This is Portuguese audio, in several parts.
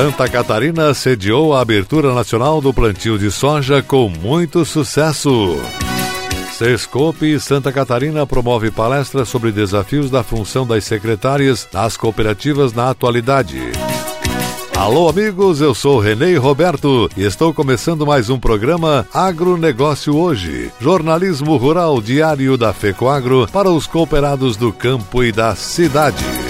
Santa Catarina sediou a abertura nacional do plantio de soja com muito sucesso. Sescope Santa Catarina promove palestra sobre desafios da função das secretárias das cooperativas na atualidade. Alô, amigos, eu sou Renê Roberto e estou começando mais um programa Agronegócio Hoje, jornalismo rural diário da FECOAGro para os cooperados do campo e da cidade.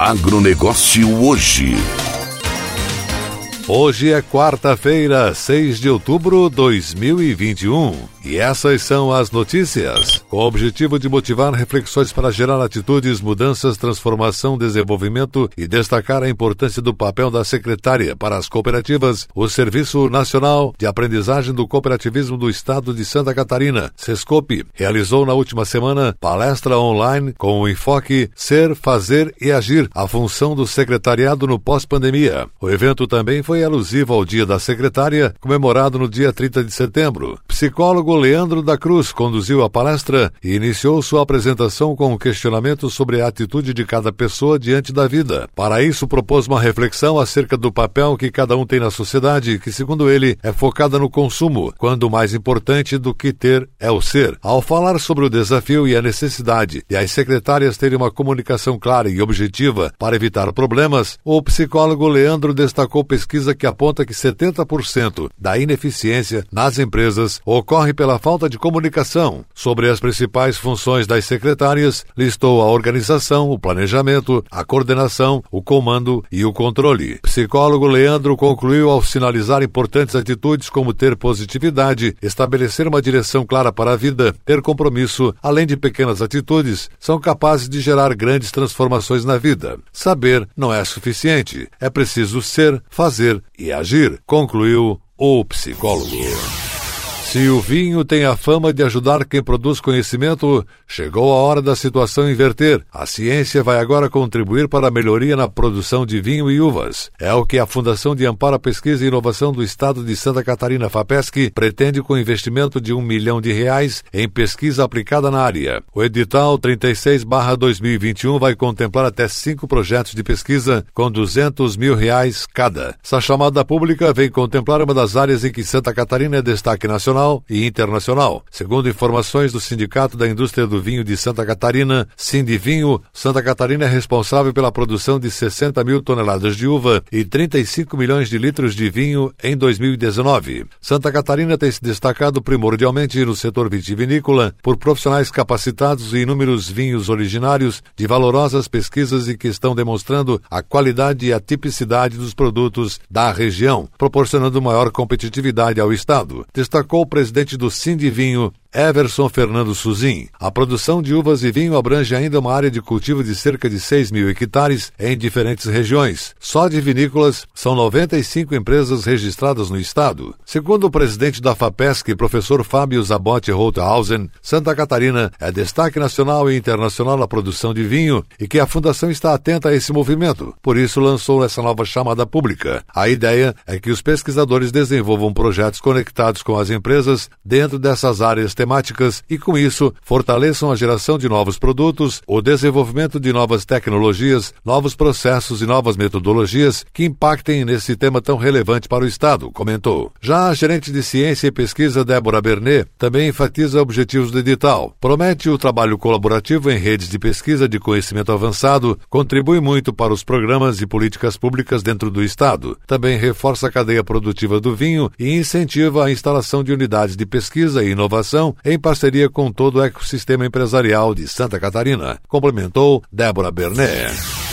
Agronegócio hoje. Hoje é quarta-feira, 6 de outubro de 2021. E essas são as notícias. Com o objetivo de motivar reflexões para gerar atitudes, mudanças, transformação, desenvolvimento e destacar a importância do papel da secretária para as cooperativas, o Serviço Nacional de Aprendizagem do Cooperativismo do Estado de Santa Catarina, SESCOPE, realizou na última semana palestra online com o enfoque Ser, Fazer e Agir, a função do secretariado no pós-pandemia. O evento também foi alusivo ao Dia da Secretária, comemorado no dia 30 de setembro. Psicólogo Leandro da Cruz conduziu a palestra e iniciou sua apresentação com um questionamento sobre a atitude de cada pessoa diante da vida. Para isso, propôs uma reflexão acerca do papel que cada um tem na sociedade, que, segundo ele, é focada no consumo, quando o mais importante do que ter é o ser. Ao falar sobre o desafio e a necessidade de as secretárias terem uma comunicação clara e objetiva para evitar problemas, o psicólogo Leandro destacou pesquisa que aponta que 70% da ineficiência nas empresas ocorre pela falta de comunicação. Sobre as principais funções das secretárias, listou a organização, o planejamento, a coordenação, o comando e o controle. Psicólogo Leandro concluiu ao sinalizar importantes atitudes como ter positividade, estabelecer uma direção clara para a vida, ter compromisso, além de pequenas atitudes, são capazes de gerar grandes transformações na vida. Saber não é suficiente, é preciso ser, fazer e agir, concluiu o psicólogo. Se o vinho tem a fama de ajudar quem produz conhecimento, chegou a hora da situação inverter. A ciência vai agora contribuir para a melhoria na produção de vinho e uvas. É o que a Fundação de Amparo à Pesquisa e Inovação do Estado de Santa Catarina, FAPESC, pretende com investimento de um milhão de reais em pesquisa aplicada na área. O edital 36-2021 vai contemplar até cinco projetos de pesquisa com 200 mil reais cada. Essa chamada pública vem contemplar uma das áreas em que Santa Catarina é destaque nacional nacional e internacional. Segundo informações do Sindicato da Indústria do Vinho de Santa Catarina, Sindivinho, Santa Catarina é responsável pela produção de 60 mil toneladas de uva e 35 milhões de litros de vinho em 2019. Santa Catarina tem se destacado primordialmente no setor vitivinícola por profissionais capacitados e inúmeros vinhos originários de valorosas pesquisas e que estão demonstrando a qualidade e a tipicidade dos produtos da região, proporcionando maior competitividade ao Estado. Destacou o presidente do Sindivinho, Everson Fernando Suzin. A produção de uvas e vinho abrange ainda uma área de cultivo de cerca de 6 mil hectares em diferentes regiões. Só de vinícolas, são 95 empresas registradas no estado. Segundo o presidente da FAPESC, professor Fábio Zabotti Rothausen, Santa Catarina é destaque nacional e internacional na produção de vinho e que a Fundação está atenta a esse movimento. Por isso, lançou essa nova chamada pública. A ideia é que os pesquisadores desenvolvam projetos conectados com as empresas dentro dessas áreas temáticas e, com isso, fortaleçam a geração de novos produtos, o desenvolvimento de novas tecnologias, novos processos e novas metodologias que impactem nesse tema tão relevante para o Estado, comentou. Já a gerente de ciência e pesquisa Débora Bernet também enfatiza objetivos do edital. Promete o trabalho colaborativo em redes de pesquisa de conhecimento avançado, contribui muito para os programas e políticas públicas dentro do Estado. Também reforça a cadeia produtiva do vinho e incentiva a instalação de unidades de pesquisa e inovação em parceria com todo o ecossistema empresarial de Santa Catarina, complementou Débora Bernet.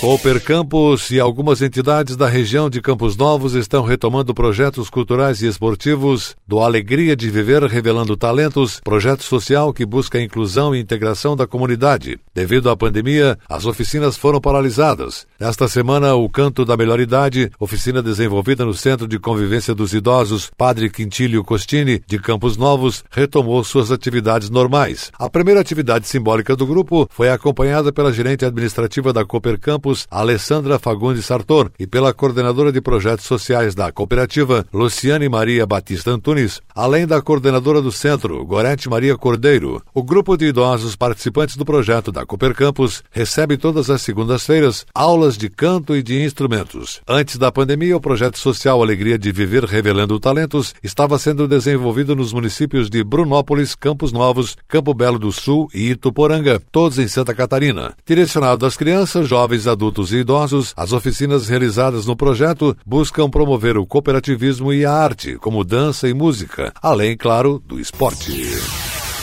Cooper Campos e algumas entidades da região de Campos Novos estão retomando projetos culturais e esportivos do Alegria de Viver Revelando Talentos, projeto social que busca a inclusão e integração da comunidade. Devido à pandemia, as oficinas foram paralisadas. Esta semana, o Canto da Melhor Idade, oficina desenvolvida no Centro de Convivência dos Idosos Padre Quintílio Costini, de Campos Novos, retomou suas atividades normais. A primeira atividade simbólica do grupo foi acompanhada pela gerente administrativa da Cooper Campos, Alessandra Fagundes Sartor, e pela coordenadora de projetos sociais da cooperativa, Luciane Maria Batista Antunes, além da coordenadora do centro, Gorete Maria Cordeiro. O grupo de idosos participantes do projeto da Cooper Campus recebe todas as segundas-feiras aulas de canto e de instrumentos. Antes da pandemia, o projeto social Alegria de Viver Revelando Talentos estava sendo desenvolvido nos municípios de Brunópolis, Campos Novos, Campo Belo do Sul e Ituporanga, todos em Santa Catarina. Direcionado às crianças, jovens, adultos adultos e idosos, as oficinas realizadas no projeto buscam promover o cooperativismo e a arte, como dança e música, além, claro, do esporte.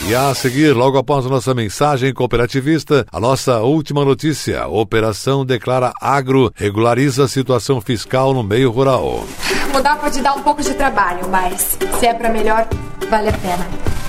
E a seguir, logo após a nossa mensagem cooperativista, a nossa última notícia: Operação declara agro regulariza a situação fiscal no meio rural. Mudar pode dar um pouco de trabalho, mas se é para melhor, vale a pena.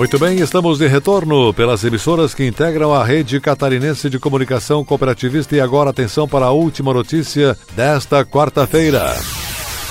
Muito bem, estamos de retorno pelas emissoras que integram a rede catarinense de comunicação cooperativista e agora atenção para a última notícia desta quarta-feira.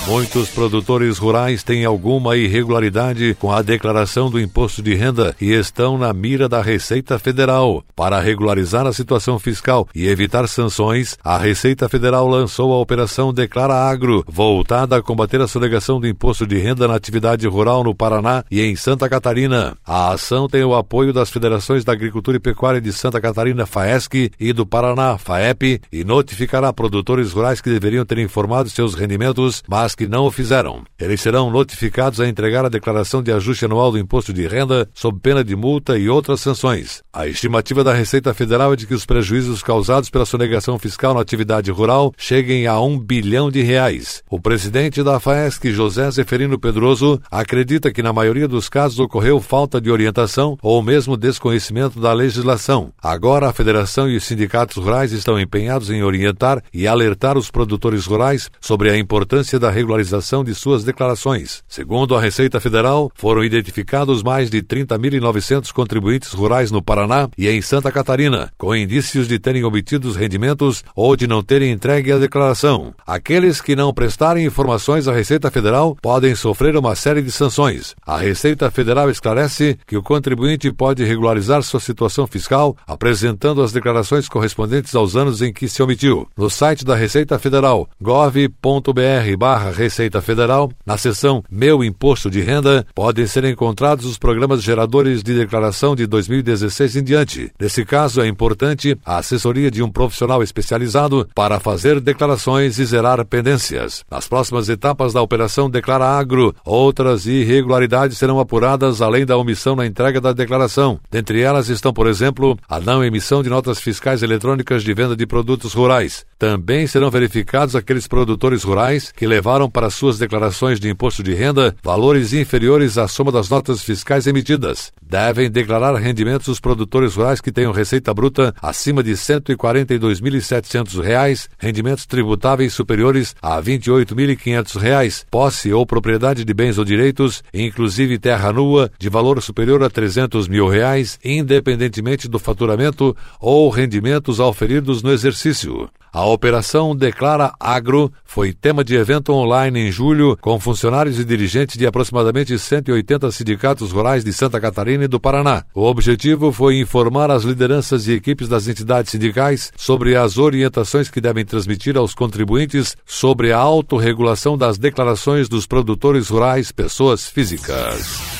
Muitos produtores rurais têm alguma irregularidade com a declaração do imposto de renda e estão na mira da Receita Federal. Para regularizar a situação fiscal e evitar sanções, a Receita Federal lançou a Operação Declara Agro, voltada a combater a sonegação do imposto de renda na atividade rural no Paraná e em Santa Catarina. A ação tem o apoio das Federações da Agricultura e Pecuária de Santa Catarina, FAESC, e do Paraná, FAEP, e notificará produtores rurais que deveriam ter informado seus rendimentos, mas que não o fizeram. Eles serão notificados a entregar a declaração de ajuste anual do imposto de renda, sob pena de multa e outras sanções. A estimativa da Receita Federal é de que os prejuízos causados pela sonegação fiscal na atividade rural cheguem a um bilhão de reais. O presidente da FAESC, José Zeferino Pedroso, acredita que na maioria dos casos ocorreu falta de orientação ou mesmo desconhecimento da legislação. Agora, a federação e os sindicatos rurais estão empenhados em orientar e alertar os produtores rurais sobre a importância da regularização de suas declarações. Segundo a Receita Federal, foram identificados mais de 30.900 contribuintes rurais no Paraná e em Santa Catarina, com indícios de terem obtido rendimentos ou de não terem entregue a declaração. Aqueles que não prestarem informações à Receita Federal podem sofrer uma série de sanções. A Receita Federal esclarece que o contribuinte pode regularizar sua situação fiscal apresentando as declarações correspondentes aos anos em que se omitiu. No site da Receita Federal, gov.br barra Receita Federal, na seção Meu Imposto de Renda, podem ser encontrados os programas geradores de declaração de 2016 em diante. Nesse caso, é importante a assessoria de um profissional especializado para fazer declarações e zerar pendências. Nas próximas etapas da Operação Declara Agro, outras irregularidades serão apuradas além da omissão na entrega da declaração. Dentre elas estão, por exemplo, a não emissão de notas fiscais eletrônicas de venda de produtos rurais. Também serão verificados aqueles produtores rurais que levaram para suas declarações de imposto de renda valores inferiores à soma das notas fiscais emitidas. Devem declarar rendimentos os produtores rurais que tenham receita bruta acima de R$ 142.700, rendimentos tributáveis superiores a R$ 28.500, posse ou propriedade de bens ou direitos, inclusive terra nua, de valor superior a 300 mil reais, independentemente do faturamento ou rendimentos auferidos no exercício. A operação Declara Agro foi tema de evento online em julho, com funcionários e dirigentes de aproximadamente 180 sindicatos rurais de Santa Catarina e do Paraná. O objetivo foi informar as lideranças e equipes das entidades sindicais sobre as orientações que devem transmitir aos contribuintes sobre a autorregulação das declarações dos produtores rurais, pessoas físicas.